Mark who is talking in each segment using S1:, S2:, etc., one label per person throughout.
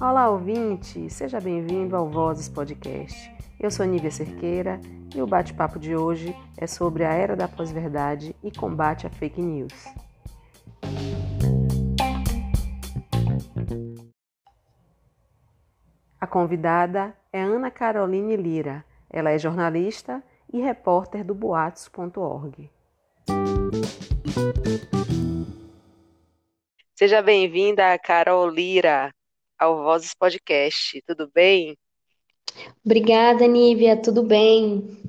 S1: Olá, ouvinte! Seja bem-vindo ao Vozes Podcast. Eu sou Nívia Cerqueira e o bate-papo de hoje é sobre a era da pós-verdade e combate à fake news. A convidada é Ana Caroline Lira. Ela é jornalista e repórter do boatos.org. Seja bem-vinda, Carol Lira, ao Vozes Podcast. Tudo bem?
S2: Obrigada, Nívia. Tudo bem?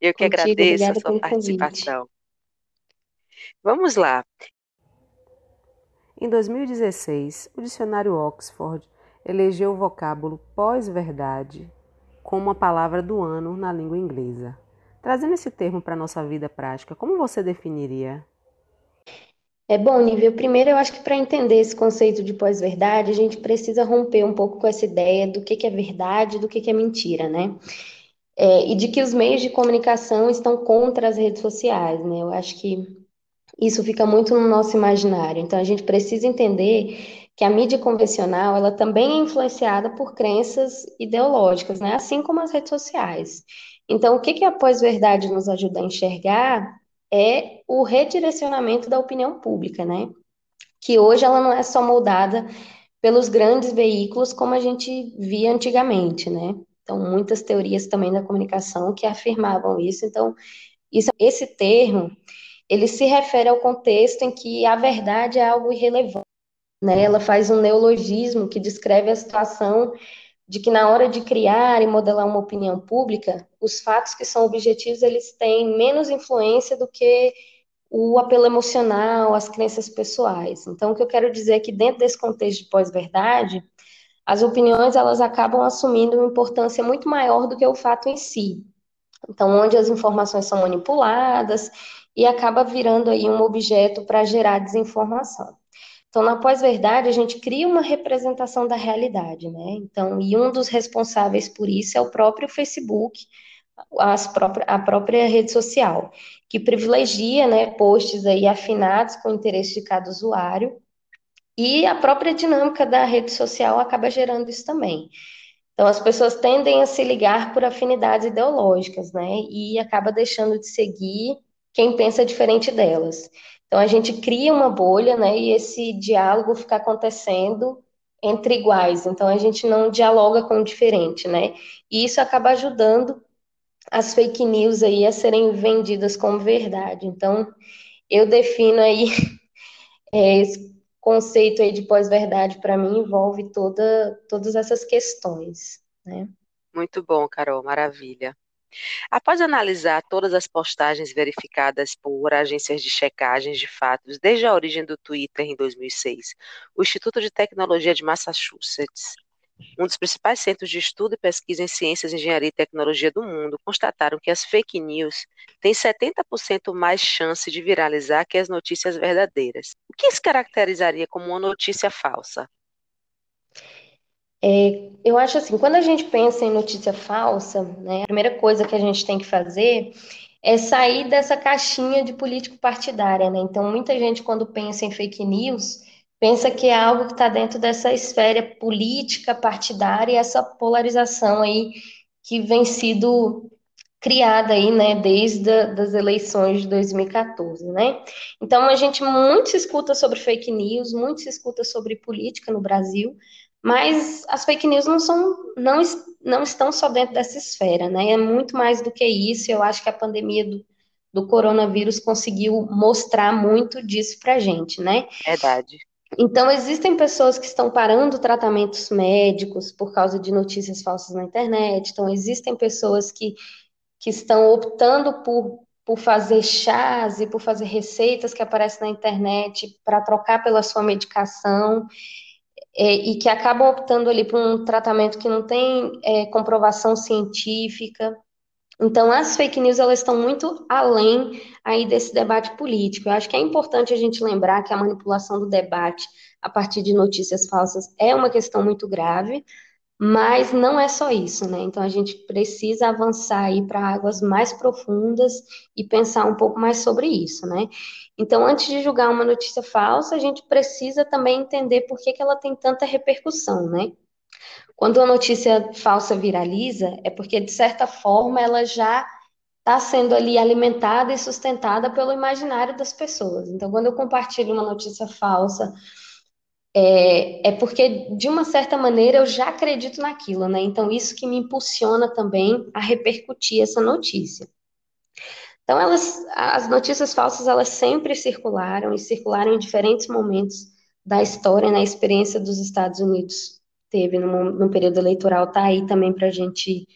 S1: Eu que Contigo, agradeço a sua participação. Convite. Vamos lá. Em 2016, o dicionário Oxford elegeu o vocábulo pós-verdade como a palavra do ano na língua inglesa. Trazendo esse termo para a nossa vida prática, como você definiria?
S2: É bom, Nível. Primeiro, eu acho que para entender esse conceito de pós-verdade, a gente precisa romper um pouco com essa ideia do que, que é verdade e do que, que é mentira, né? É, e de que os meios de comunicação estão contra as redes sociais, né? Eu acho que isso fica muito no nosso imaginário. Então, a gente precisa entender que a mídia convencional ela também é influenciada por crenças ideológicas, né? assim como as redes sociais. Então, o que, que a pós-verdade nos ajuda a enxergar é o redirecionamento da opinião pública, né? Que hoje ela não é só moldada pelos grandes veículos como a gente via antigamente, né? Então, muitas teorias também da comunicação que afirmavam isso. Então, isso, esse termo, ele se refere ao contexto em que a verdade é algo irrelevante né? Ela faz um neologismo que descreve a situação de que na hora de criar e modelar uma opinião pública, os fatos que são objetivos eles têm menos influência do que o apelo emocional, as crenças pessoais. Então, o que eu quero dizer é que dentro desse contexto de pós-verdade, as opiniões elas acabam assumindo uma importância muito maior do que o fato em si. Então, onde as informações são manipuladas e acaba virando aí um objeto para gerar desinformação. Então, na pós-verdade, a gente cria uma representação da realidade, né? Então, e um dos responsáveis por isso é o próprio Facebook, próprias, a própria rede social, que privilegia, né, posts aí afinados com o interesse de cada usuário, e a própria dinâmica da rede social acaba gerando isso também. Então, as pessoas tendem a se ligar por afinidades ideológicas, né? E acaba deixando de seguir quem pensa diferente delas. Então a gente cria uma bolha, né? E esse diálogo fica acontecendo entre iguais. Então a gente não dialoga com o diferente, né? E isso acaba ajudando as fake news aí a serem vendidas como verdade. Então eu defino aí é, esse conceito aí de pós-verdade para mim envolve toda, todas essas questões, né?
S1: Muito bom, Carol, maravilha. Após analisar todas as postagens verificadas por agências de checagens de fatos desde a origem do Twitter em 2006, o Instituto de Tecnologia de Massachusetts, um dos principais centros de estudo e pesquisa em ciências, engenharia e tecnologia do mundo, constataram que as fake news têm 70% mais chance de viralizar que as notícias verdadeiras. O que se caracterizaria como uma notícia falsa?
S2: É, eu acho assim, quando a gente pensa em notícia falsa, né, a primeira coisa que a gente tem que fazer é sair dessa caixinha de político partidária, né? Então, muita gente, quando pensa em fake news, pensa que é algo que está dentro dessa esfera política partidária e essa polarização aí que vem sido criada aí, né, desde a, das eleições de 2014, né? Então, a gente muito se escuta sobre fake news, muito se escuta sobre política no Brasil, mas as fake news não são, não, não estão só dentro dessa esfera, né? É muito mais do que isso. Eu acho que a pandemia do, do coronavírus conseguiu mostrar muito disso pra gente, né?
S1: Verdade.
S2: Então, existem pessoas que estão parando tratamentos médicos por causa de notícias falsas na internet. Então, existem pessoas que, que estão optando por, por fazer chás e por fazer receitas que aparecem na internet para trocar pela sua medicação é, e que acabam optando ali por um tratamento que não tem é, comprovação científica. Então, as fake news elas estão muito além aí desse debate político. Eu acho que é importante a gente lembrar que a manipulação do debate a partir de notícias falsas é uma questão muito grave, Mas não é só isso, né? Então a gente precisa avançar aí para águas mais profundas e pensar um pouco mais sobre isso, né? Então, antes de julgar uma notícia falsa, a gente precisa também entender por que, que ela tem tanta repercussão, né? Quando a notícia falsa viraliza, é porque, de certa forma, ela já está sendo ali alimentada e sustentada pelo imaginário das pessoas. Então, quando eu compartilho uma notícia falsa, é, é, porque, de uma certa maneira, eu já acredito naquilo, né? Então, isso que me impulsiona também a repercutir essa notícia. Então, elas, as notícias falsas, elas sempre circularam e circularam em diferentes momentos da história, na experiência dos Estados Unidos teve no, no período eleitoral, tá aí também para a gente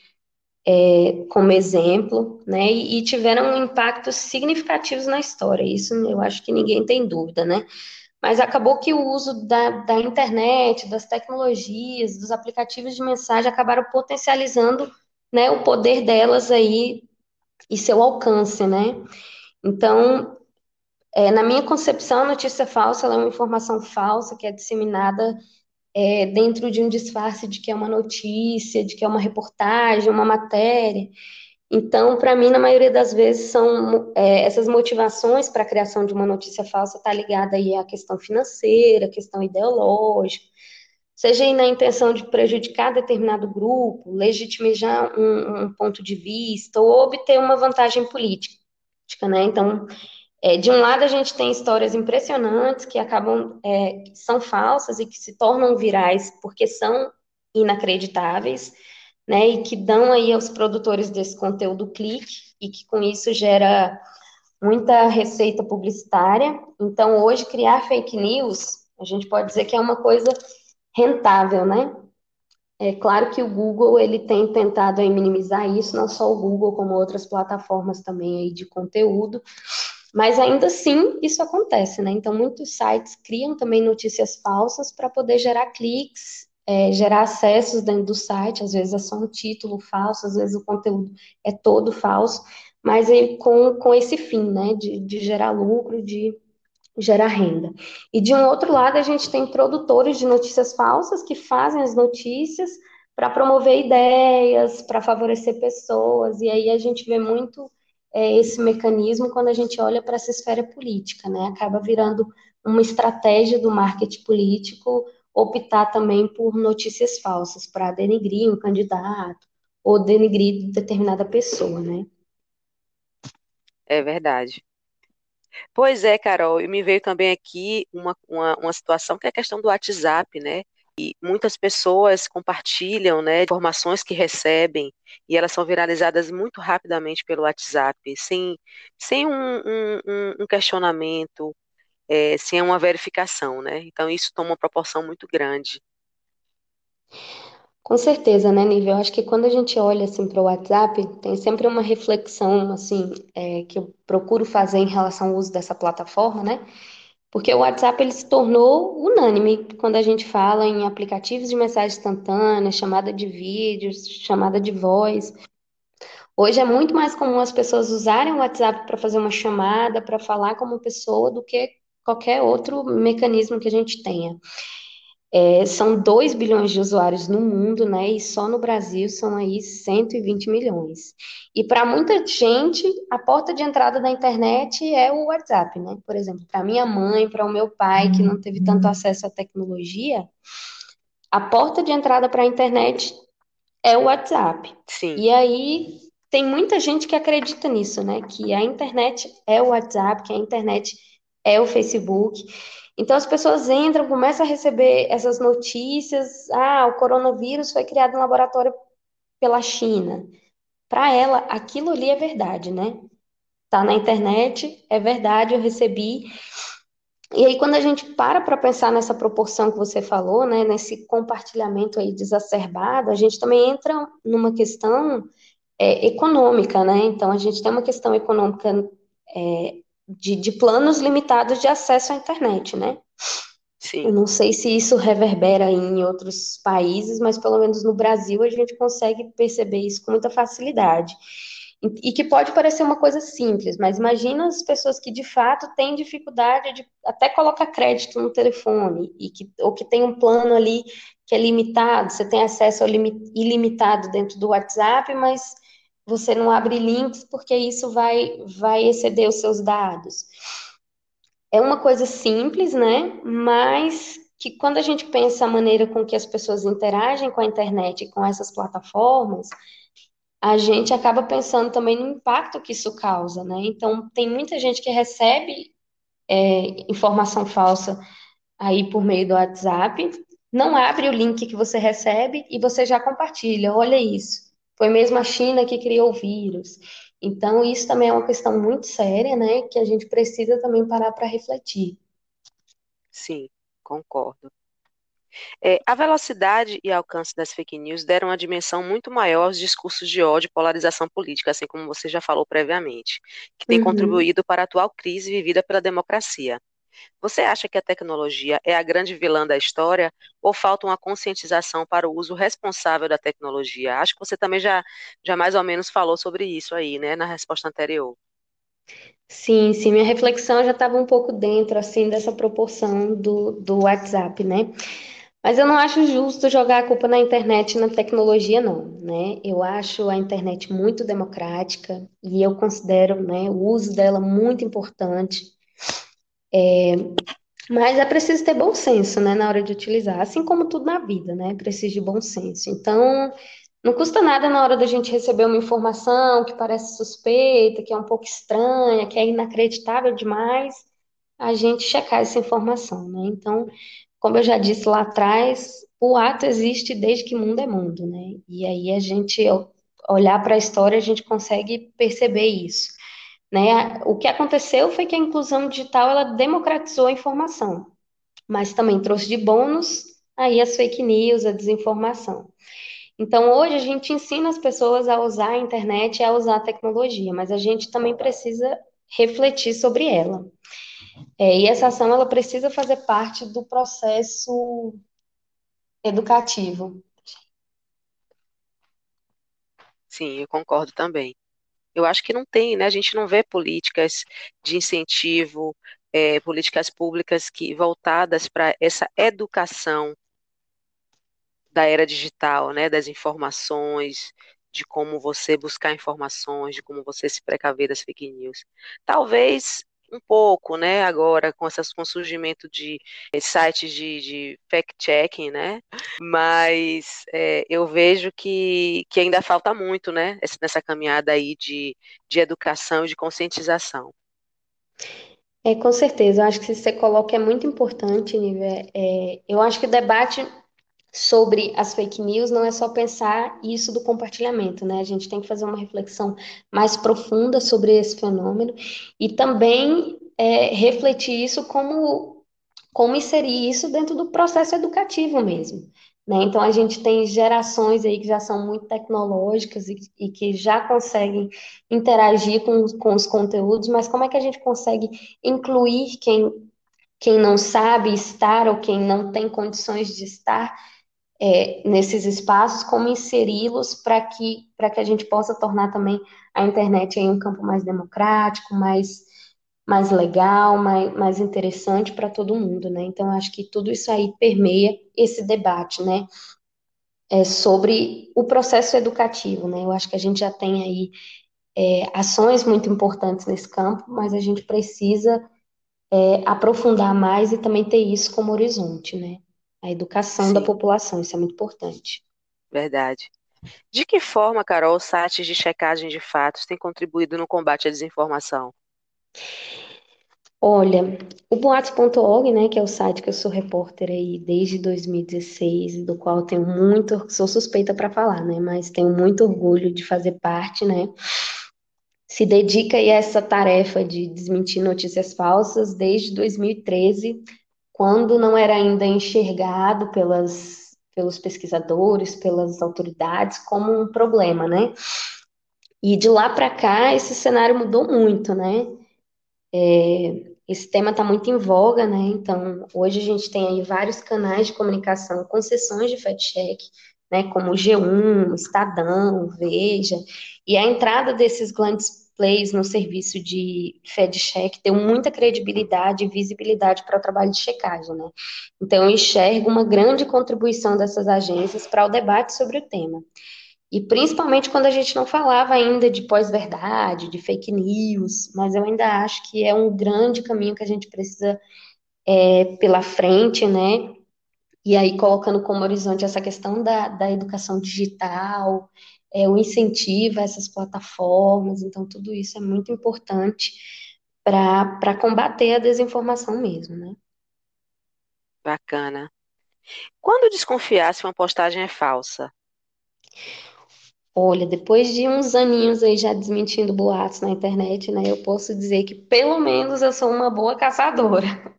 S2: é, como exemplo, né? E, e, tiveram impactos significativos na história. Isso eu acho que ninguém tem dúvida, né? Mas acabou que o uso da, da internet, das tecnologias, dos aplicativos de mensagem acabaram potencializando, né, o poder delas aí e seu alcance, né? Então, é, na minha concepção, a notícia falsa é uma informação falsa que é disseminada é, dentro de um disfarce de que é uma notícia, de que é uma reportagem, uma matéria. Então, para mim, na maioria das vezes, são é, essas motivações para a criação de uma notícia falsa está ligada aí à questão financeira, questão ideológica, seja aí na intenção de prejudicar determinado grupo, legitimizar um, um ponto de vista ou obter uma vantagem política, né? Então, é, de um lado, a gente tem histórias impressionantes que acabam, é, que são falsas e que se tornam virais porque são inacreditáveis, né, e que dão aí aos produtores desse conteúdo clique e que com isso gera muita receita publicitária. Então, hoje, criar fake news, a gente pode dizer que é uma coisa rentável, né? É claro que o Google ele tem tentado aí minimizar isso, não só o Google, como outras plataformas também aí de conteúdo, mas ainda assim, isso acontece, né? Então, muitos sites criam também notícias falsas para poder gerar cliques, é, gerar acessos dentro do site. Às vezes é só um título falso, às vezes o conteúdo é todo falso, mas é com, com esse fim, né? De, de gerar lucro, de gerar renda. E de um outro lado, a gente tem produtores de notícias falsas que fazem as notícias para promover ideias, para favorecer pessoas, e aí a gente vê muito é, esse mecanismo quando a gente olha para essa esfera política, né? Acaba virando uma estratégia do marketing político optar também por notícias falsas para denigrir um candidato ou denigrir determinada pessoa, né?
S1: É verdade. Pois é, Carol, e me veio também aqui uma, uma, uma situação que é a questão do WhatsApp, né? E muitas pessoas compartilham, né, informações que recebem e elas são viralizadas muito rapidamente pelo WhatsApp, sem, sem um, um, um questionamento, é, sem uma verificação, né? Então isso toma uma proporção muito grande.
S2: Com certeza, né, Nível? Eu acho que quando a gente olha assim para o WhatsApp, tem sempre uma reflexão assim é, que eu procuro fazer em relação ao uso dessa plataforma, né? Porque o WhatsApp ele se tornou unânime quando a gente fala em aplicativos de mensagem instantânea, chamada de vídeos, chamada de voz. Hoje é muito mais comum as pessoas usarem o WhatsApp para fazer uma chamada, para falar com uma pessoa, do que qualquer outro mecanismo que a gente tenha. É, são 2 bilhões de usuários no mundo, né? E só no Brasil são aí 120 milhões. E para muita gente, a porta de entrada da internet é o WhatsApp, né? Por exemplo, para minha mãe, para o meu pai, que não teve tanto acesso à tecnologia, a porta de entrada para a internet é o WhatsApp.
S1: Sim.
S2: E aí tem muita gente que acredita nisso, né? Que a internet é o WhatsApp, que a internet é o Facebook. Então as pessoas entram, começam a receber essas notícias, ah, o coronavírus foi criado em laboratório pela China. Para ela, aquilo ali é verdade, né? Tá na internet, é verdade, eu recebi. E aí quando a gente para para pensar nessa proporção que você falou, né, nesse compartilhamento aí desacerbado, a gente também entra numa questão é, econômica, né? Então a gente tem uma questão econômica é, de, de planos limitados de acesso à internet, né?
S1: Sim.
S2: Eu não sei se isso reverbera em outros países, mas pelo menos no Brasil a gente consegue perceber isso com muita facilidade. E que pode parecer uma coisa simples, mas imagina as pessoas que de fato têm dificuldade de até colocar crédito no telefone, e que, ou que tem um plano ali que é limitado, você tem acesso ao ilimitado dentro do WhatsApp, mas você não abre links porque isso vai, vai exceder os seus dados. É uma coisa simples, né? Mas que quando a gente pensa a maneira com que as pessoas interagem com a internet e com essas plataformas, a gente acaba pensando também no impacto que isso causa, né? Então, tem muita gente que recebe é, informação falsa aí por meio do WhatsApp, não abre o link que você recebe e você já compartilha. Olha isso. Foi mesmo a China que criou o vírus. Então, isso também é uma questão muito séria, né? Que a gente precisa também parar para refletir.
S1: Sim, concordo. É, a velocidade e alcance das fake news deram uma dimensão muito maior aos discursos de ódio e polarização política, assim como você já falou previamente, que tem uhum. contribuído para a atual crise vivida pela democracia. Você acha que a tecnologia é a grande vilã da história ou falta uma conscientização para o uso responsável da tecnologia? Acho que você também já, já mais ou menos falou sobre isso aí, né, na resposta anterior.
S2: Sim, sim, minha reflexão já estava um pouco dentro, assim, dessa proporção do, do WhatsApp, né? Mas eu não acho justo jogar a culpa na internet e na tecnologia, não, né? Eu acho a internet muito democrática e eu considero, né, o uso dela muito importante. É, mas é preciso ter bom senso, né, na hora de utilizar, assim como tudo na vida, né? Precisa de bom senso. Então, não custa nada na hora da gente receber uma informação que parece suspeita, que é um pouco estranha, que é inacreditável demais, a gente checar essa informação, né? Então, como eu já disse lá atrás, o ato existe desde que mundo é mundo, né? E aí a gente olhar para a história, a gente consegue perceber isso. Né? O que aconteceu foi que a inclusão digital ela democratizou a informação, mas também trouxe de bônus aí as fake news, a desinformação. Então, hoje a gente ensina as pessoas a usar a internet e a usar a tecnologia, mas a gente também precisa refletir sobre ela. É, e essa ação ela precisa fazer parte do processo educativo.
S1: Sim, eu concordo também. Eu acho que não tem, né? A gente não vê políticas de incentivo, é, políticas públicas que voltadas para essa educação da era digital, né? Das informações, de como você buscar informações, de como você se precaver das fake news. Talvez um pouco, né, agora com, essas, com o surgimento de eh, sites de, de fact-checking, né, mas é, eu vejo que, que ainda falta muito, né, nessa caminhada aí de, de educação e de conscientização.
S2: É, com certeza, eu acho que você coloca é muito importante, Nívia. É, eu acho que o debate sobre as fake news não é só pensar isso do compartilhamento, né? A gente tem que fazer uma reflexão mais profunda sobre esse fenômeno e também é, refletir isso como, como inserir isso dentro do processo educativo mesmo. Né? Então, a gente tem gerações aí que já são muito tecnológicas e, e que já conseguem interagir com, com os conteúdos, mas como é que a gente consegue incluir quem, quem não sabe estar ou quem não tem condições de estar é, nesses espaços, como inseri-los para que, que a gente possa tornar também a internet um campo mais democrático, mais, mais legal, mais, mais interessante para todo mundo, né? Então, acho que tudo isso aí permeia esse debate, né? É, sobre o processo educativo, né? Eu acho que a gente já tem aí é, ações muito importantes nesse campo, mas a gente precisa é, aprofundar mais e também ter isso como horizonte, né? A educação Sim. da população, isso é muito importante.
S1: Verdade. De que forma, Carol, os sites de checagem de fatos têm contribuído no combate à desinformação?
S2: Olha, o boatos.org, né, que é o site que eu sou repórter aí desde 2016, do qual tenho muito, sou suspeita para falar, né, mas tenho muito orgulho de fazer parte, né, se dedica a essa tarefa de desmentir notícias falsas desde 2013, quando não era ainda enxergado pelas, pelos pesquisadores, pelas autoridades, como um problema, né? E de lá para cá, esse cenário mudou muito, né? É, esse tema está muito em voga, né? Então, hoje a gente tem aí vários canais de comunicação com sessões de fact-check, né? Como o G1, Estadão, Veja, e a entrada desses grandes marketplace, no serviço de FedCheck, deu muita credibilidade e visibilidade para o trabalho de checagem, né? Então, eu enxergo uma grande contribuição dessas agências para o debate sobre o tema. E principalmente quando a gente não falava ainda de pós-verdade, de fake news, mas eu ainda acho que é um grande caminho que a gente precisa é, pela frente, né? E aí colocando como horizonte essa questão da, da educação digital, é, o incentivo a essas plataformas, então tudo isso é muito importante para combater a desinformação mesmo, né?
S1: Bacana. Quando desconfiar se uma postagem é falsa?
S2: Olha, depois de uns aninhos aí já desmentindo boatos na internet, né, eu posso dizer que pelo menos eu sou uma boa caçadora.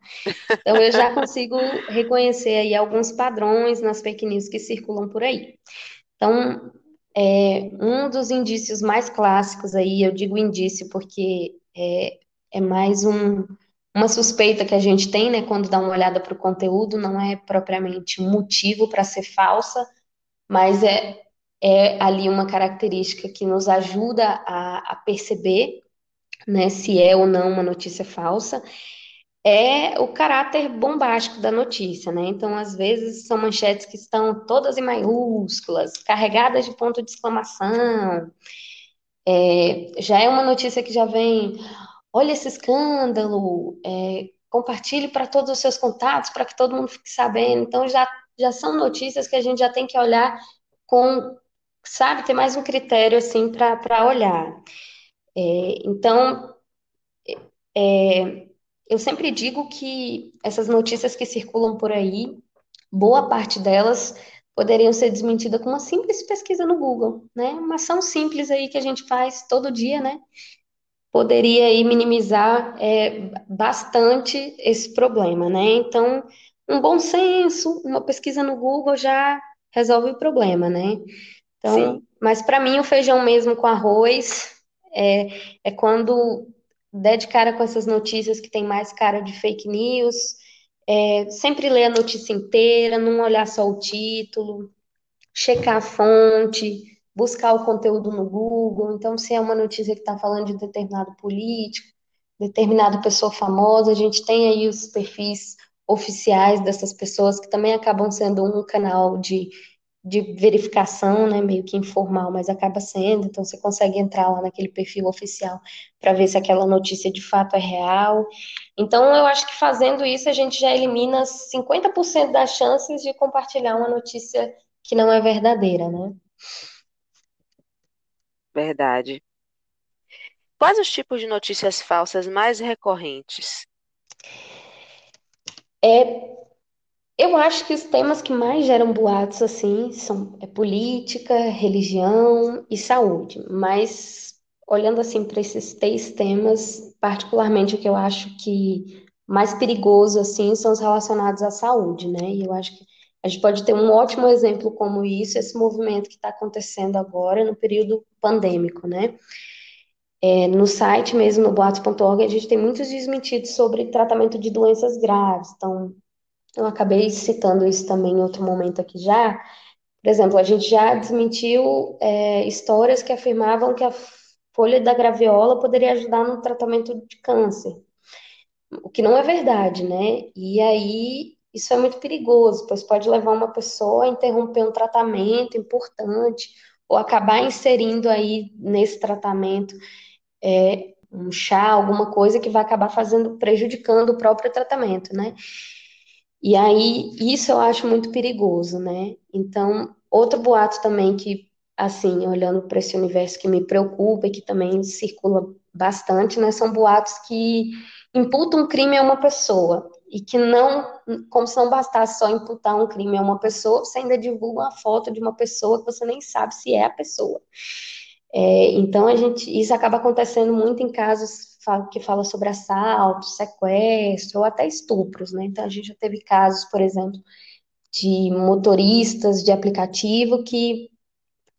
S2: Então eu já consigo reconhecer aí alguns padrões nas fake news que circulam por aí. Então, é, um dos indícios mais clássicos aí, eu digo indício porque é, é mais um, uma suspeita que a gente tem, né, quando dá uma olhada para o conteúdo, não é propriamente motivo para ser falsa, mas é é ali uma característica que nos ajuda a, a perceber né, se é ou não uma notícia falsa, é o caráter bombástico da notícia, né? Então, às vezes, são manchetes que estão todas em maiúsculas, carregadas de ponto de exclamação. É, já é uma notícia que já vem, olha esse escândalo, é, compartilhe para todos os seus contatos, para que todo mundo fique sabendo. Então, já, já são notícias que a gente já tem que olhar com sabe, ter mais um critério assim para olhar. É, então, é, eu sempre digo que essas notícias que circulam por aí, boa parte delas poderiam ser desmentidas com uma simples pesquisa no Google, né? Uma ação simples aí que a gente faz todo dia, né? Poderia aí minimizar é, bastante esse problema, né? Então, um bom senso, uma pesquisa no Google já resolve o problema, né? Então, Sim. mas para mim o feijão mesmo com arroz é, é quando der de cara com essas notícias que tem mais cara de fake news, é, sempre ler a notícia inteira, não olhar só o título, checar a fonte, buscar o conteúdo no Google. Então, se é uma notícia que está falando de determinado político, determinada pessoa famosa, a gente tem aí os perfis oficiais dessas pessoas que também acabam sendo um canal de de verificação, né, meio que informal, mas acaba sendo, então você consegue entrar lá naquele perfil oficial para ver se aquela notícia de fato é real. Então, eu acho que fazendo isso a gente já elimina 50% das chances de compartilhar uma notícia que não é verdadeira, né?
S1: Verdade. Quais os tipos de notícias falsas mais recorrentes?
S2: É eu acho que os temas que mais geram boatos, assim, são é política, religião e saúde. Mas, olhando, assim, para esses três temas, particularmente o que eu acho que mais perigoso, assim, são os relacionados à saúde, né? E eu acho que a gente pode ter um ótimo exemplo como isso, esse movimento que está acontecendo agora no período pandêmico, né? É, no site mesmo, no boatos.org, a gente tem muitos desmentidos sobre tratamento de doenças graves. Então, eu acabei citando isso também em outro momento aqui já. Por exemplo, a gente já desmentiu é, histórias que afirmavam que a folha da graviola poderia ajudar no tratamento de câncer, o que não é verdade, né? E aí isso é muito perigoso, pois pode levar uma pessoa a interromper um tratamento importante ou acabar inserindo aí nesse tratamento é, um chá, alguma coisa que vai acabar fazendo, prejudicando o próprio tratamento, né? E aí, isso eu acho muito perigoso, né? Então, outro boato também que, assim, olhando para esse universo que me preocupa e que também circula bastante, né? São boatos que imputam um crime a uma pessoa e que não, como se não bastasse só imputar um crime a uma pessoa, você ainda divulga uma foto de uma pessoa que você nem sabe se é a pessoa. É, então, a gente, isso acaba acontecendo muito em casos que fala sobre assalto, sequestro ou até estupros, né? Então a gente já teve casos, por exemplo, de motoristas de aplicativo que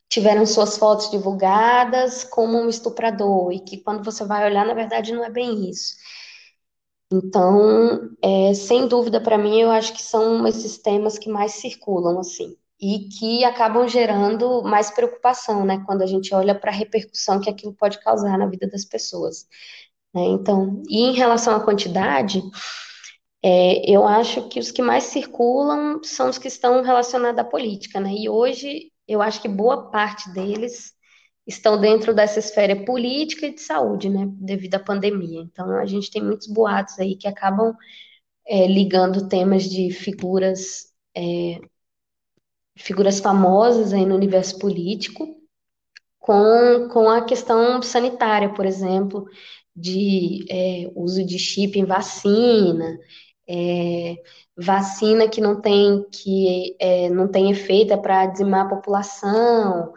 S2: tiveram suas fotos divulgadas como um estuprador e que quando você vai olhar, na verdade, não é bem isso. Então, é, sem dúvida, para mim, eu acho que são esses temas que mais circulam, assim. E que acabam gerando mais preocupação, né, quando a gente olha para a repercussão que aquilo pode causar na vida das pessoas. Né? Então, e em relação à quantidade, é, eu acho que os que mais circulam são os que estão relacionados à política, né? E hoje eu acho que boa parte deles estão dentro dessa esfera política e de saúde, né? Devido à pandemia. Então a gente tem muitos boatos aí que acabam é, ligando temas de figuras é, figuras famosas aí no universo político com, com a questão sanitária, por exemplo, de é, uso de chip em vacina, é, vacina que não tem que é, não tem efeito é para dizimar a população,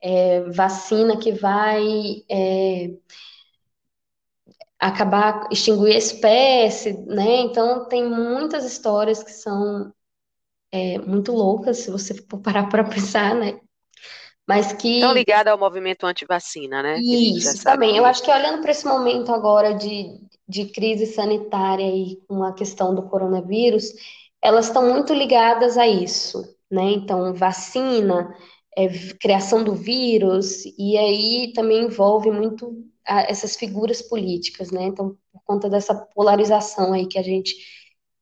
S2: é, vacina que vai é, acabar extinguir a espécie, né? Então tem muitas histórias que são é, muito loucas se você for parar para pensar, né? Mas que.
S1: Estão ligadas ao movimento anti-vacina, né?
S2: Isso, também. Que... Eu acho que olhando para esse momento agora de, de crise sanitária e com a questão do coronavírus, elas estão muito ligadas a isso, né? Então, vacina, é, criação do vírus, e aí também envolve muito a, essas figuras políticas, né? Então, por conta dessa polarização aí que a gente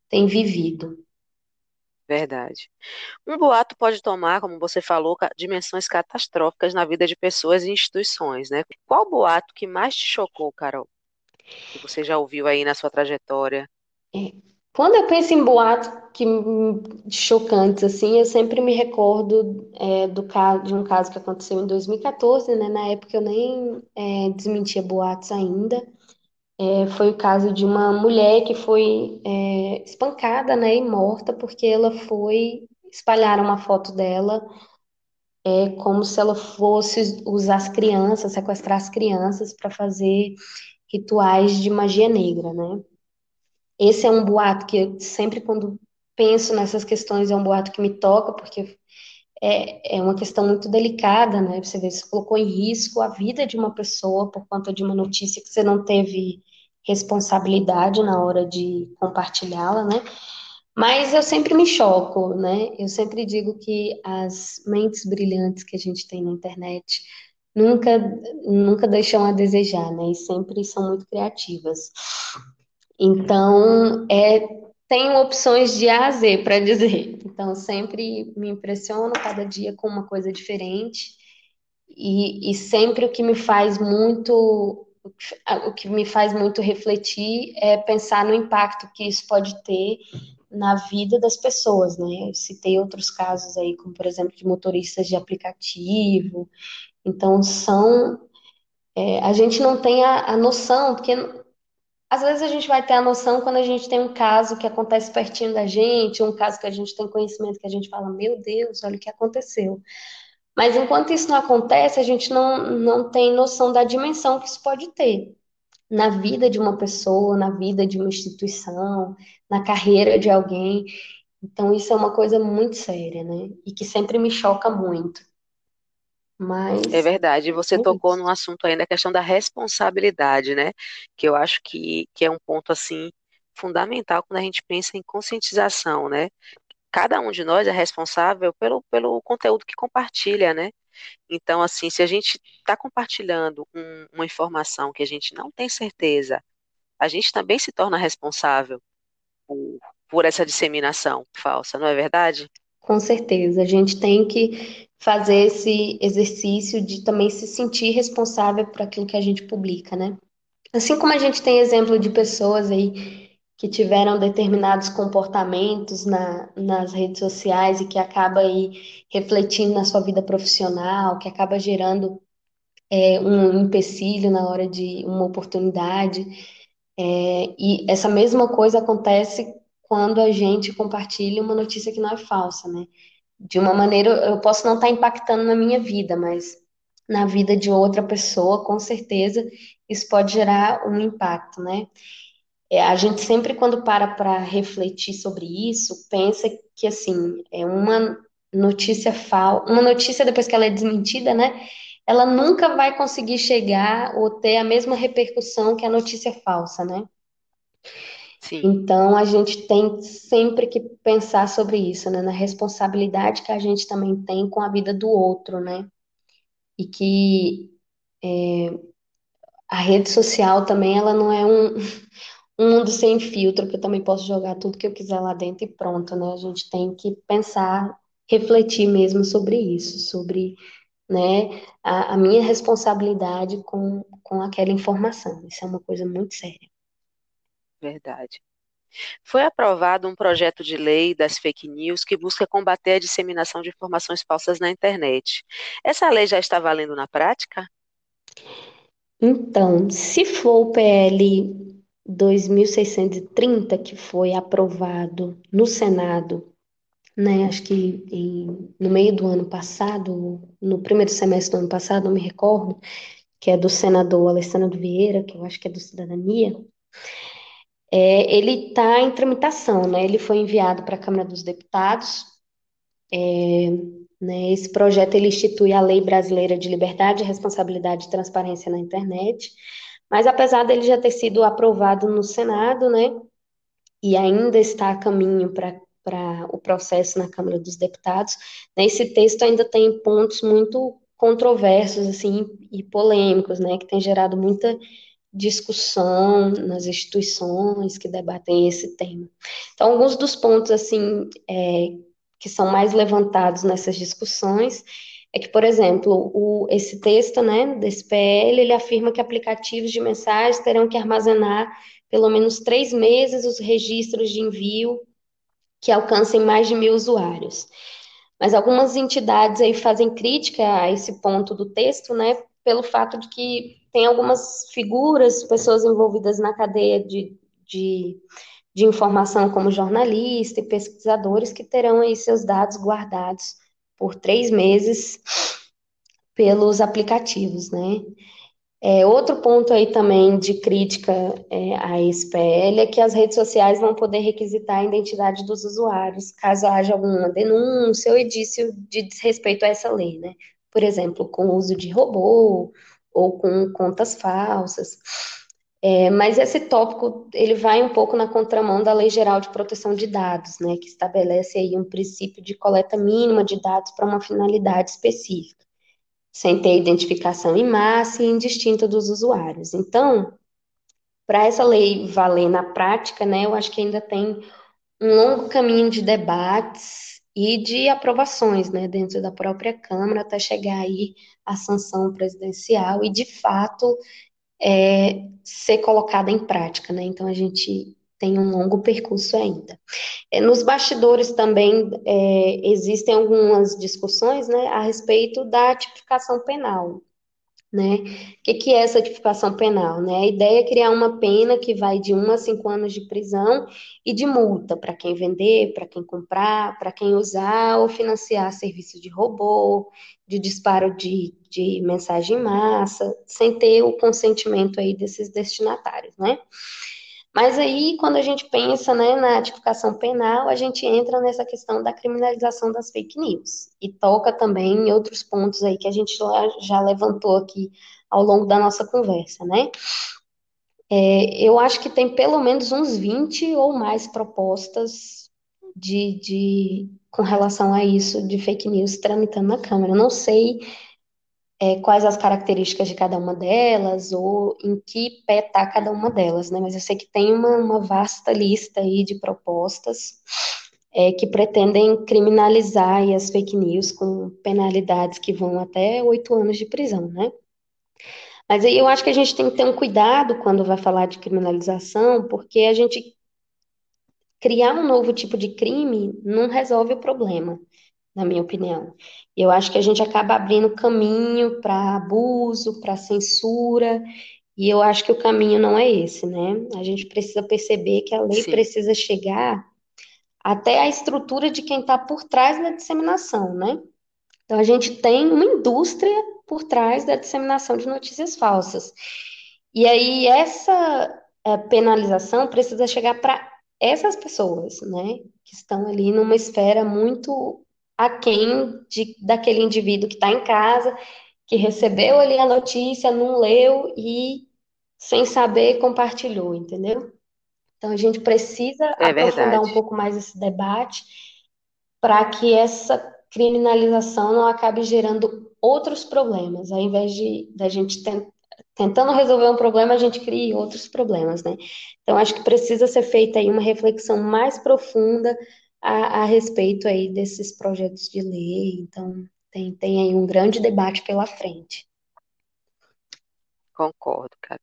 S2: tem vivido.
S1: Verdade. Um boato pode tomar, como você falou, dimensões catastróficas na vida de pessoas e instituições, né? Qual boato que mais te chocou, Carol? Que você já ouviu aí na sua trajetória?
S2: É, quando eu penso em boato que chocantes, assim, eu sempre me recordo é, do caso, de um caso que aconteceu em 2014, né? Na época eu nem é, desmentia boatos ainda. É, foi o caso de uma mulher que foi é, espancada, né, e morta porque ela foi espalhar uma foto dela é como se ela fosse usar as crianças, sequestrar as crianças para fazer rituais de magia negra, né? Esse é um boato que eu sempre quando penso nessas questões é um boato que me toca porque é, é uma questão muito delicada, né? Você vê, você colocou em risco a vida de uma pessoa por conta de uma notícia que você não teve responsabilidade na hora de compartilhá-la, né? Mas eu sempre me choco, né? Eu sempre digo que as mentes brilhantes que a gente tem na internet nunca, nunca deixam a desejar, né? E sempre são muito criativas. Então, é, tenho opções de A a Z para dizer. Então, sempre me impressiono cada dia com uma coisa diferente. E, e sempre o que me faz muito o que me faz muito refletir é pensar no impacto que isso pode ter na vida das pessoas, né? Eu citei outros casos aí, como por exemplo de motoristas de aplicativo. Então são é, a gente não tem a, a noção, porque às vezes a gente vai ter a noção quando a gente tem um caso que acontece pertinho da gente, um caso que a gente tem conhecimento que a gente fala, meu Deus, olha o que aconteceu. Mas enquanto isso não acontece, a gente não, não tem noção da dimensão que isso pode ter na vida de uma pessoa, na vida de uma instituição, na carreira de alguém. Então, isso é uma coisa muito séria, né? E que sempre me choca muito. Mas.
S1: É verdade. Você é tocou num assunto aí da questão da responsabilidade, né? Que eu acho que, que é um ponto, assim, fundamental quando a gente pensa em conscientização, né? cada um de nós é responsável pelo, pelo conteúdo que compartilha, né? Então, assim, se a gente está compartilhando um, uma informação que a gente não tem certeza, a gente também se torna responsável por, por essa disseminação falsa, não é verdade?
S2: Com certeza, a gente tem que fazer esse exercício de também se sentir responsável por aquilo que a gente publica, né? Assim como a gente tem exemplo de pessoas aí que tiveram determinados comportamentos na, nas redes sociais e que acaba aí refletindo na sua vida profissional, que acaba gerando é, um empecilho na hora de uma oportunidade. É, e essa mesma coisa acontece quando a gente compartilha uma notícia que não é falsa, né? De uma maneira, eu posso não estar impactando na minha vida, mas na vida de outra pessoa, com certeza, isso pode gerar um impacto, né? É, a gente sempre, quando para para refletir sobre isso, pensa que, assim, é uma notícia falsa, uma notícia depois que ela é desmentida, né? Ela nunca vai conseguir chegar ou ter a mesma repercussão que a notícia falsa, né?
S1: Sim,
S2: Então, a gente tem sempre que pensar sobre isso, né? Na responsabilidade que a gente também tem com a vida do outro, né? E que a rede social também, ela não é um, um mundo sem filtro, que eu também posso jogar tudo que eu quiser lá dentro e pronto, né? A gente tem que pensar, refletir mesmo sobre isso, sobre, né, a, a minha responsabilidade com, com aquela informação. Isso é uma coisa muito séria.
S1: Verdade. Foi aprovado um projeto de lei das fake news que busca combater a disseminação de informações falsas na internet. Essa lei já está valendo na prática?
S2: Então, se for o PL 2630, que foi aprovado no Senado, né, acho que em, no meio do ano passado, no primeiro semestre do ano passado, não me recordo, que é do senador Alessandro Vieira, que eu acho que é do Cidadania, é, ele está em tramitação, né? Ele foi enviado para a Câmara dos Deputados. É, né, esse projeto ele institui a Lei Brasileira de Liberdade, Responsabilidade e Transparência na Internet. Mas apesar dele já ter sido aprovado no Senado, né? E ainda está a caminho para para o processo na Câmara dos Deputados, né, esse texto ainda tem pontos muito controversos assim e polêmicos, né, que tem gerado muita discussão nas instituições que debatem esse tema. Então, alguns dos pontos, assim, é, que são mais levantados nessas discussões é que, por exemplo, o, esse texto, né, desse PL, ele afirma que aplicativos de mensagens terão que armazenar pelo menos três meses os registros de envio que alcancem mais de mil usuários. Mas algumas entidades aí fazem crítica a esse ponto do texto, né, pelo fato de que tem algumas figuras, pessoas envolvidas na cadeia de, de, de informação, como jornalista e pesquisadores, que terão aí seus dados guardados por três meses pelos aplicativos, né? É, outro ponto aí também de crítica é, a esse PL é que as redes sociais vão poder requisitar a identidade dos usuários, caso haja alguma denúncia ou indício de desrespeito a essa lei, né? Por exemplo, com o uso de robô ou com contas falsas. É, mas esse tópico ele vai um pouco na contramão da Lei Geral de Proteção de Dados, né, que estabelece aí um princípio de coleta mínima de dados para uma finalidade específica, sem ter identificação em massa e indistinta dos usuários. Então, para essa lei valer na prática, né, eu acho que ainda tem um longo caminho de debates e de aprovações, né, dentro da própria Câmara até chegar aí a sanção presidencial e, de fato, é, ser colocada em prática, né? Então, a gente tem um longo percurso ainda. É, nos bastidores também é, existem algumas discussões, né, a respeito da tipificação penal né? O que, que é essa tipificação penal, né? A ideia é criar uma pena que vai de 1 a 5 anos de prisão e de multa para quem vender, para quem comprar, para quem usar ou financiar serviços de robô, de disparo de, de mensagem em massa, sem ter o consentimento aí desses destinatários, né? Mas aí, quando a gente pensa né, na tipificação penal, a gente entra nessa questão da criminalização das fake news e toca também em outros pontos aí que a gente já, levantou aqui ao longo da nossa conversa, né? É, eu acho que tem pelo menos uns 20 ou mais propostas de, de com relação a isso de fake news tramitando na Câmara. Não sei é, quais as características de cada uma delas, ou em que pé está cada uma delas, né? Mas eu sei que tem uma, uma vasta lista aí de propostas é, que pretendem criminalizar as fake news com penalidades que vão até oito anos de prisão, né? Mas aí eu acho que a gente tem que ter um cuidado quando vai falar de criminalização, porque a gente criar um novo tipo de crime não resolve o problema na minha opinião. Eu acho que a gente acaba abrindo caminho para abuso, para censura, e eu acho que o caminho não é esse, né? A gente precisa perceber que a lei
S1: Sim.
S2: precisa chegar até a estrutura de quem está por trás da disseminação, né? Então a gente tem uma indústria por trás da disseminação de notícias falsas. E aí essa é, penalização precisa chegar para essas pessoas, né? Que estão ali numa esfera muito aquém de, daquele indivíduo que está em casa, que recebeu ali a notícia, não leu e, sem saber, compartilhou, entendeu? Então a gente precisa
S1: É
S2: aprofundar um
S1: verdade.
S2: pouco mais esse debate para que essa criminalização não acabe gerando outros problemas, ao invés de da gente tent, tentando resolver um problema, a gente cria outros problemas, né? Então acho que precisa ser feita aí uma reflexão mais profunda a, a respeito aí desses projetos de lei. Então tem, tem aí um grande debate pela frente.
S1: Concordo, cara.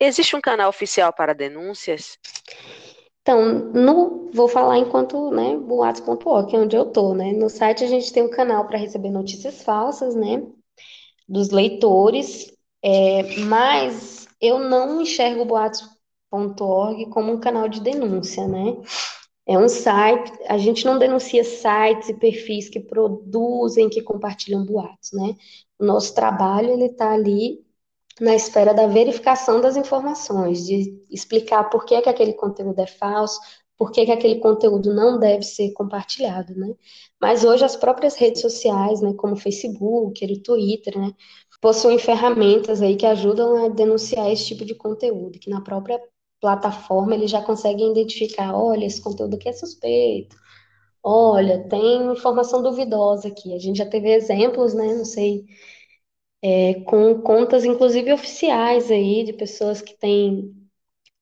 S1: Existe um canal oficial para denúncias?
S2: Então, no, vou falar enquanto, né, boatos.org, que é onde eu tô, né? No site a gente tem um canal para receber notícias falsas, né, dos leitores, é, mas eu não enxergo boatos.org como um canal de denúncia, né? É um site, a gente não denuncia sites e perfis que produzem, que compartilham boatos, né? O nosso trabalho, ele está ali na espera da verificação das informações, de explicar por que, que aquele conteúdo é falso, por que, que aquele conteúdo não deve ser compartilhado, né? Mas hoje as próprias redes sociais, né, como o Facebook, o Twitter, né, possuem ferramentas aí que ajudam a denunciar esse tipo de conteúdo, que na própria plataforma eles já conseguem identificar, olha, esse conteúdo aqui é suspeito, olha, tem informação duvidosa aqui. A gente já teve exemplos, né, não sei é, com contas, inclusive oficiais aí, de pessoas que têm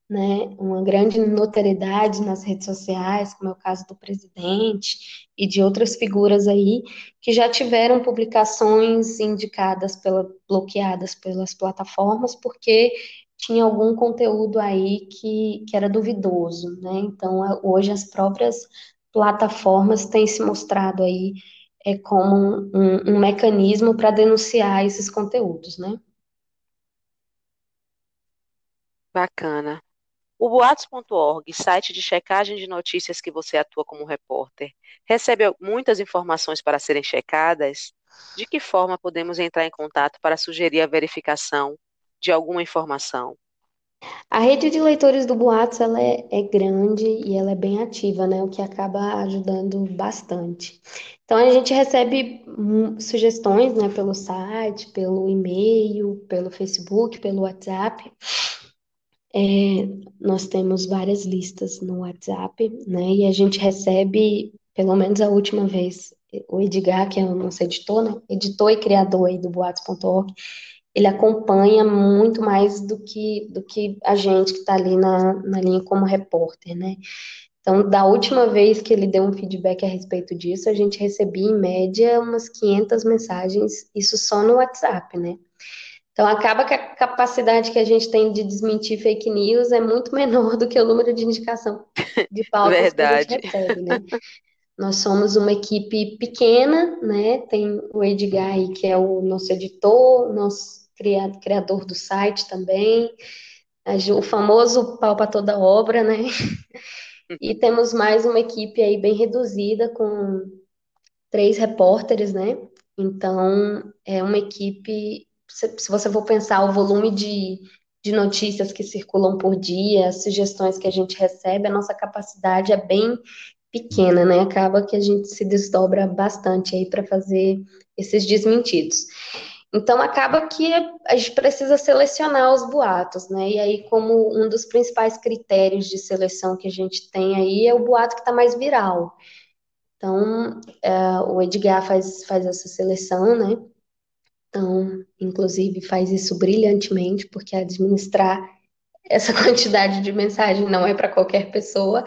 S2: né, uma grande notoriedade nas redes sociais, como é o caso do presidente e de outras figuras aí, que já tiveram publicações indicadas pela, bloqueadas pelas plataformas, porque tinha algum conteúdo aí que, que era duvidoso, né? Então, hoje as próprias plataformas têm se mostrado aí é, como um, um mecanismo para denunciar esses conteúdos, né?
S1: Bacana. O boatos.org, site de checagem de notícias que você atua como repórter, recebe muitas informações para serem checadas? De que forma podemos entrar em contato para sugerir a verificação de alguma informação?
S2: A rede de leitores do Boatos ela é, é, grande e ela é bem ativa, né? O que acaba ajudando bastante. Então a gente recebe sugestões, né, pelo site, pelo e-mail, pelo Facebook, pelo WhatsApp. É, nós temos várias listas no WhatsApp, né? E a gente recebe, pelo menos a última vez, o Edgar, que é o nosso editor, né? Editor e criador aí do Boatos.org, ele acompanha muito mais do que, do que a gente que está ali na, na linha como repórter, né? Então, da última vez que ele deu um feedback a respeito disso, a gente recebia, em média, umas 500 mensagens, isso só no WhatsApp, né? Então, acaba que a capacidade que a gente tem de desmentir fake news é muito menor do que o número de indicação de pautas
S1: Verdade.
S2: que a gente recebe, né? Nós somos uma equipe pequena, né? Tem o Edgar aí, que é o nosso editor, nosso criador do site também, o famoso pau para toda obra, né? E temos mais uma equipe aí bem reduzida, com três repórteres, né? Então, é uma equipe se você for pensar o volume de, de notícias que circulam por dia, as sugestões que a gente recebe, a nossa capacidade é bem pequena, né? Acaba que a gente se desdobra bastante aí para fazer esses desmentidos. Então acaba que a gente precisa selecionar os boatos, né? E aí, como um dos principais critérios de seleção que a gente tem aí é o boato que está mais viral. Então, é, o Edgar faz, faz essa seleção, né? Então, inclusive, faz isso brilhantemente, porque administrar essa quantidade de mensagem não é para qualquer pessoa.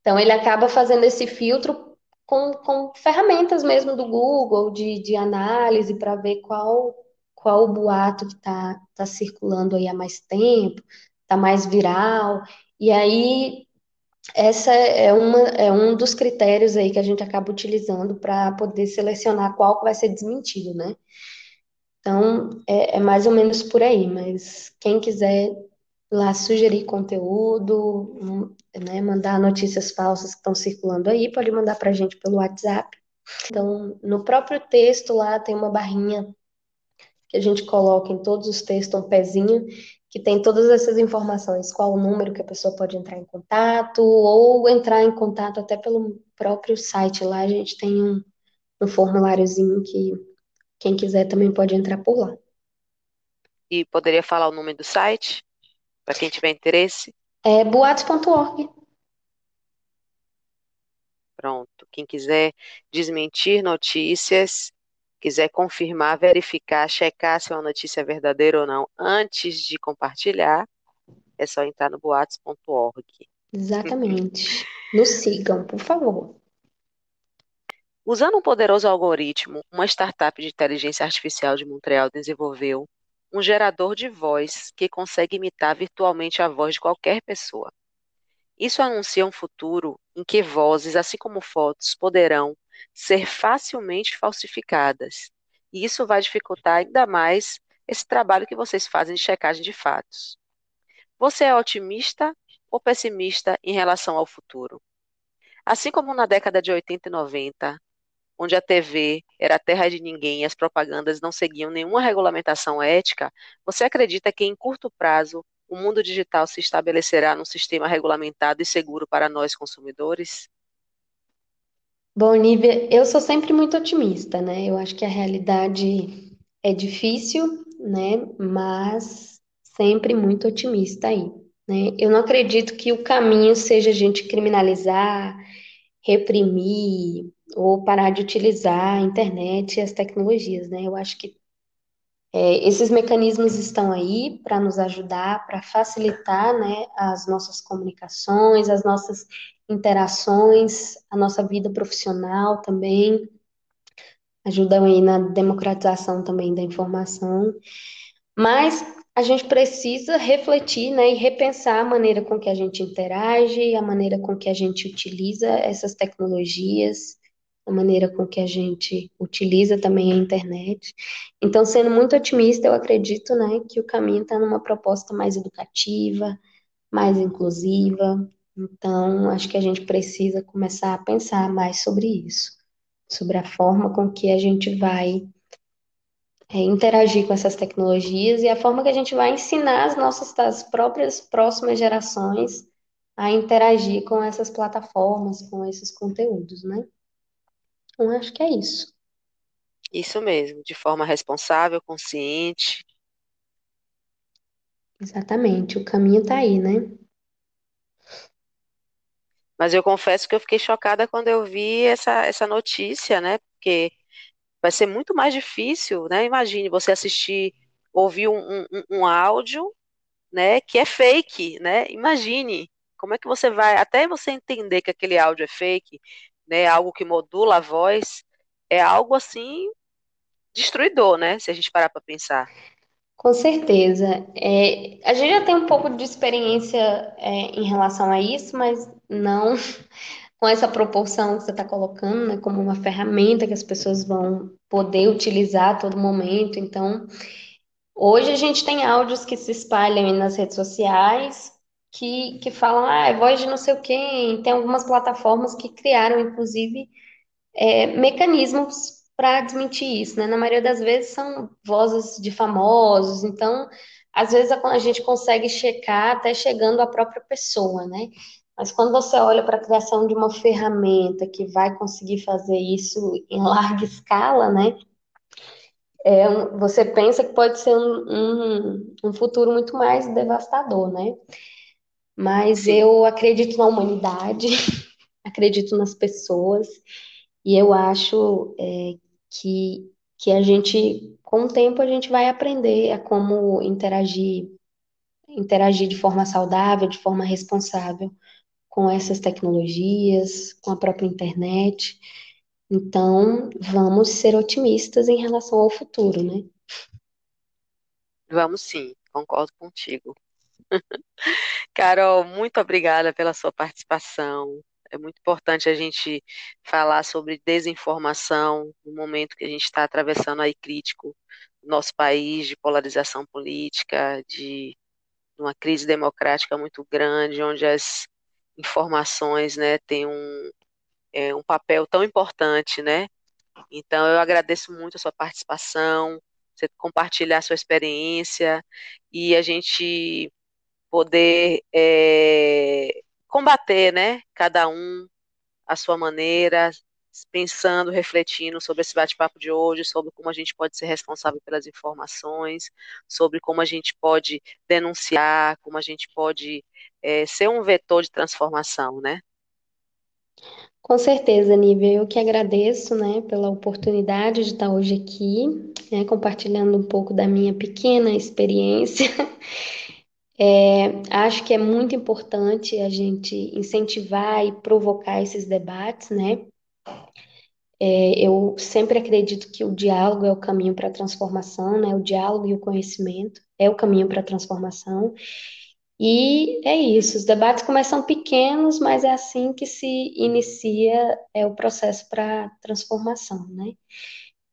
S2: Então, ele acaba fazendo esse filtro com, com ferramentas mesmo do Google, de, de análise, para ver qual, qual o boato que está tá circulando aí há mais tempo, está mais viral. E aí, essa é, uma, é um dos critérios aí que a gente acaba utilizando para poder selecionar qual que vai ser desmentido, né? Então, é, é, mais ou menos por aí, mas quem quiser lá sugerir conteúdo, né, mandar notícias falsas que estão circulando aí, pode mandar para a gente pelo WhatsApp. Então, no próprio texto lá tem uma barrinha que a gente coloca em todos os textos, um pezinho, que tem todas essas informações, qual o número que a pessoa pode entrar em contato, ou entrar em contato até pelo próprio site lá, a gente tem um, um formuláriozinho que quem quiser também pode entrar por lá.
S1: E poderia falar o nome do site, para quem tiver interesse?
S2: É boatos.org.
S1: Pronto. Quem quiser desmentir notícias, quiser confirmar, verificar, checar se uma notícia é verdadeira ou não antes de compartilhar, é só entrar no boatos.org.
S2: Exatamente. Nos sigam, por favor.
S1: Usando um poderoso algoritmo, uma startup de inteligência artificial de Montreal desenvolveu um gerador de voz que consegue imitar virtualmente a voz de qualquer pessoa. Isso anuncia um futuro em que vozes, assim como fotos, poderão ser facilmente falsificadas. E isso vai dificultar ainda mais esse trabalho que vocês fazem de checagem de fatos. Você é otimista ou pessimista em relação ao futuro? Assim como na década de 80 e 90, onde a TV era a terra de ninguém e as propagandas não seguiam nenhuma regulamentação ética, você acredita que em curto prazo o mundo digital se estabelecerá num sistema regulamentado e seguro para nós consumidores?
S2: Bom, Nívia, eu sou sempre muito otimista, né? Eu acho que a realidade é difícil, né? Mas sempre muito otimista aí, né? Eu não acredito que o caminho seja a gente criminalizar, reprimir, ou parar de utilizar a internet e as tecnologias, né? Eu acho que é, esses mecanismos estão aí para nos ajudar, para facilitar, né, as nossas comunicações, as nossas interações, a nossa vida profissional também, ajudam aí na democratização também da informação, mas a gente precisa refletir, né, e repensar a maneira com que a gente interage, a maneira com que a gente utiliza essas tecnologias, a maneira com que a gente utiliza também a internet. Então, sendo muito otimista, eu acredito, né, que o caminho está numa proposta mais educativa, mais inclusiva. Então, acho que a gente precisa começar a pensar mais sobre isso, sobre a forma com que a gente vai é, interagir com essas tecnologias e a forma que a gente vai ensinar as nossas as próprias próximas gerações a interagir com essas plataformas, com esses conteúdos, né? Então, acho que é isso.
S1: Isso mesmo, de forma responsável, consciente.
S2: Exatamente, o caminho está aí, né?
S1: Mas eu confesso que eu fiquei chocada quando eu vi essa, essa notícia, né? Porque vai ser muito mais difícil, né? Imagine você assistir, ouvir um, um, um áudio, né? Que é fake, né? Imagine como é que você vai, até você entender que aquele áudio é fake, né? Algo que modula a voz, é algo assim destruidor, né? Se a gente parar para pensar.
S2: Com certeza. É, a gente já tem um pouco de experiência é, em relação a isso, mas não com essa proporção que você está colocando, né, como uma ferramenta que as pessoas vão poder utilizar a todo momento. Então, hoje a gente tem áudios que se espalham nas redes sociais que, que falam, ah, é voz de não sei o quem. Tem algumas plataformas que criaram, inclusive, é, mecanismos para desmentir isso, né? Na maioria das vezes são vozes de famosos, então às vezes a gente consegue checar até chegando à própria pessoa, né? Mas quando você olha para a criação de uma ferramenta que vai conseguir fazer isso em larga escala, né? É, você pensa que pode ser um, um, um futuro muito mais devastador, né? Mas eu acredito na humanidade, acredito nas pessoas, e eu acho é, que, que a gente, com o tempo, a gente vai aprender a como interagir, interagir de forma saudável, de forma responsável com essas tecnologias, com a própria internet. Então, vamos ser otimistas em relação ao futuro, né?
S1: Vamos sim, concordo contigo. Carol, muito obrigada pela sua participação. É muito importante a gente falar sobre desinformação no momento que a gente está atravessando aí crítico no nosso país, de polarização política, de uma crise democrática muito grande, onde as informações né, têm um, é, um papel tão importante, né? Então, eu agradeço muito a sua participação, você compartilhar a sua experiência e a gente poder é, combater, né? Cada um à sua maneira, pensando, refletindo sobre esse bate-papo de hoje, sobre como a gente pode ser responsável pelas informações, sobre como a gente pode denunciar, como a gente pode é, ser um vetor de transformação, né?
S2: Com certeza, Nívia, eu que agradeço, né, pela oportunidade de estar hoje aqui, né, compartilhando um pouco da minha pequena experiência. É, acho que é muito importante a gente incentivar e provocar esses debates, né? É, eu sempre acredito que o diálogo é o caminho para a transformação, né? O diálogo e o conhecimento é o caminho para a transformação. E é isso, os debates começam pequenos, mas é assim que se inicia é, o processo para transformação, né?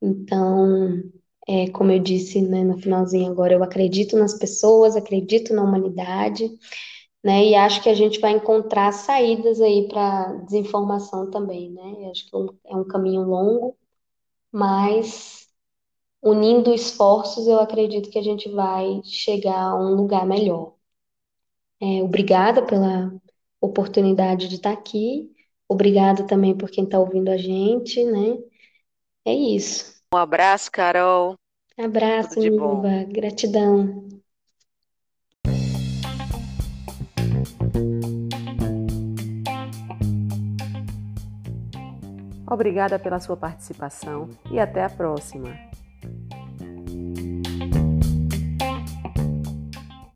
S2: Então, é, como eu disse né, no finalzinho agora, eu acredito nas pessoas, acredito na humanidade, né? E acho que a gente vai encontrar saídas aí para desinformação também, né? Acho que é um caminho longo, mas unindo esforços, eu acredito que a gente vai chegar a um lugar melhor. É, obrigada pela oportunidade de estar aqui. Obrigada também por quem está ouvindo a gente, né? É isso.
S1: Um abraço, Carol.
S2: Abraço, Nilva. Gratidão.
S3: Obrigada pela sua participação e até a próxima.